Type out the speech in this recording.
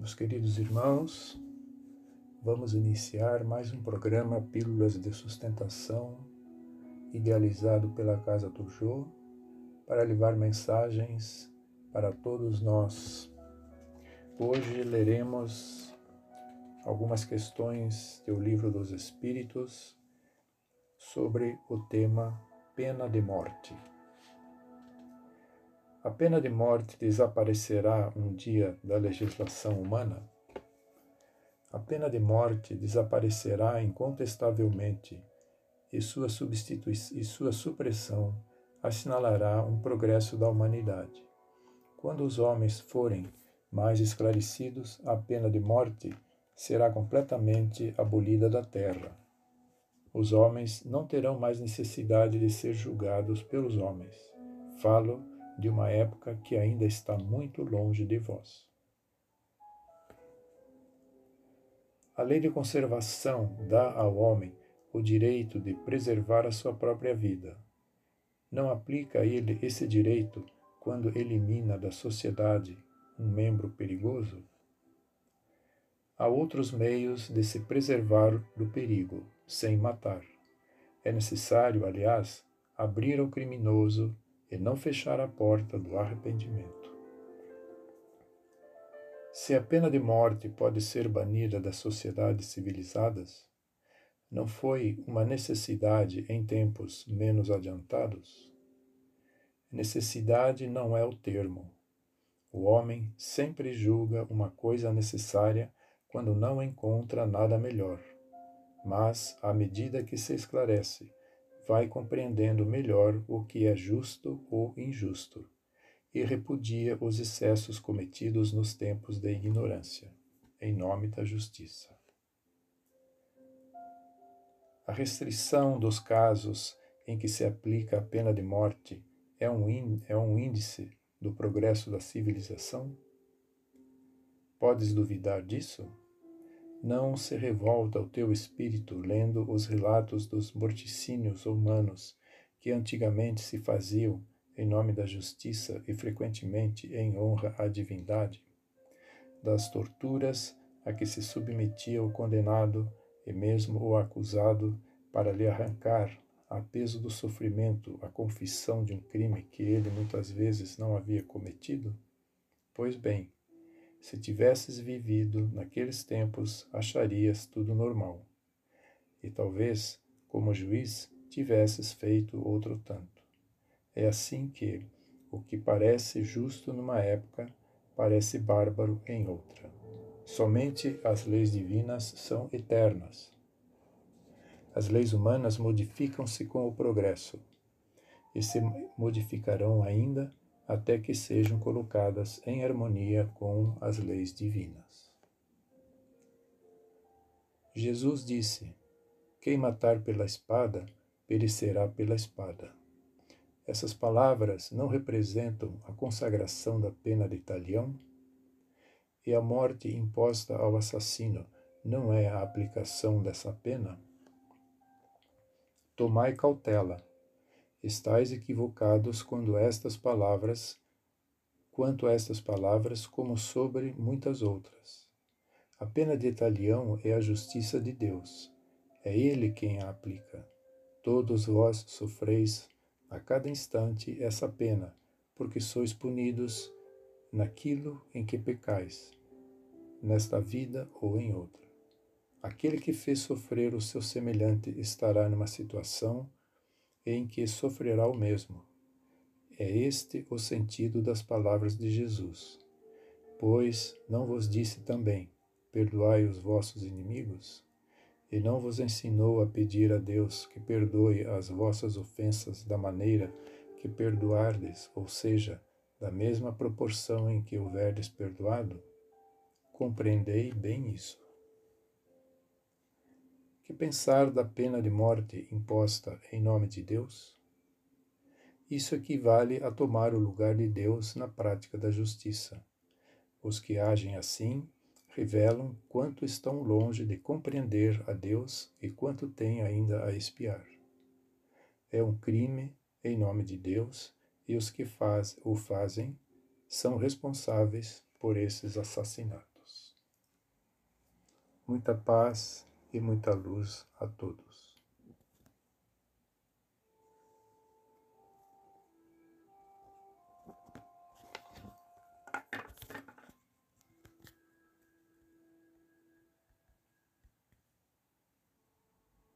Meus queridos irmãos, vamos iniciar mais um programa Pílulas de Sustentação, idealizado pela Casa Tujô, para levar mensagens para todos nós. Hoje leremos algumas questões do Livro dos Espíritos sobre o tema pena de morte. A pena de morte desaparecerá um dia da legislação humana? A pena de morte desaparecerá incontestavelmente e sua, e sua supressão assinalará um progresso da humanidade. Quando os homens forem mais esclarecidos, a pena de morte será completamente abolida da terra. Os homens não terão mais necessidade de ser julgados pelos homens. Falo de uma época que ainda está muito longe de vós. A lei de conservação dá ao homem o direito de preservar a sua própria vida. Não aplica a ele esse direito quando elimina da sociedade um membro perigoso? Há outros meios de se preservar do perigo, sem matar. É necessário, aliás, abrir ao criminoso e não fechar a porta do arrependimento. Se a pena de morte pode ser banida das sociedades civilizadas, não foi uma necessidade em tempos menos adiantados? Necessidade não é o termo. O homem sempre julga uma coisa necessária quando não encontra nada melhor. Mas, à medida que se esclarece vai compreendendo melhor o que é justo ou injusto e repudia os excessos cometidos nos tempos da ignorância, em nome da justiça. A restrição dos casos em que se aplica a pena de morte é um, é um índice do progresso da civilização? Podes duvidar disso? Não se revolta o teu espírito lendo os relatos dos morticínios humanos que antigamente se faziam em nome da justiça e frequentemente em honra à divindade, das torturas a que se submetia o condenado e mesmo o acusado para lhe arrancar, a peso do sofrimento, a confissão de um crime que ele muitas vezes não havia cometido? Pois bem, se tivesses vivido naqueles tempos, acharias tudo normal. E talvez, como juiz, tivesses feito outro tanto. É assim que o que parece justo numa época parece bárbaro em outra. Somente as leis divinas são eternas. As leis humanas modificam-se com o progresso e se modificarão ainda até que sejam colocadas em harmonia com as leis divinas. Jesus disse: Quem matar pela espada, perecerá pela espada. Essas palavras não representam a consagração da pena de talião? E a morte imposta ao assassino não é a aplicação dessa pena? Tomai cautela estáis equivocados quando estas palavras, quanto a estas palavras, como sobre muitas outras. A pena de talião é a justiça de Deus. É Ele quem a aplica. Todos vós sofreis a cada instante essa pena, porque sois punidos naquilo em que pecais, nesta vida ou em outra. Aquele que fez sofrer o seu semelhante estará numa situação em que sofrerá o mesmo. É este o sentido das palavras de Jesus. Pois não vos disse também: Perdoai os vossos inimigos? E não vos ensinou a pedir a Deus que perdoe as vossas ofensas da maneira que perdoardes, ou seja, da mesma proporção em que houverdes perdoado? Compreendei bem isso. Que pensar da pena de morte imposta em nome de Deus? Isso equivale a tomar o lugar de Deus na prática da justiça. Os que agem assim revelam quanto estão longe de compreender a Deus e quanto têm ainda a espiar. É um crime em nome de Deus e os que faz, o fazem são responsáveis por esses assassinatos. Muita paz e muita luz a todos.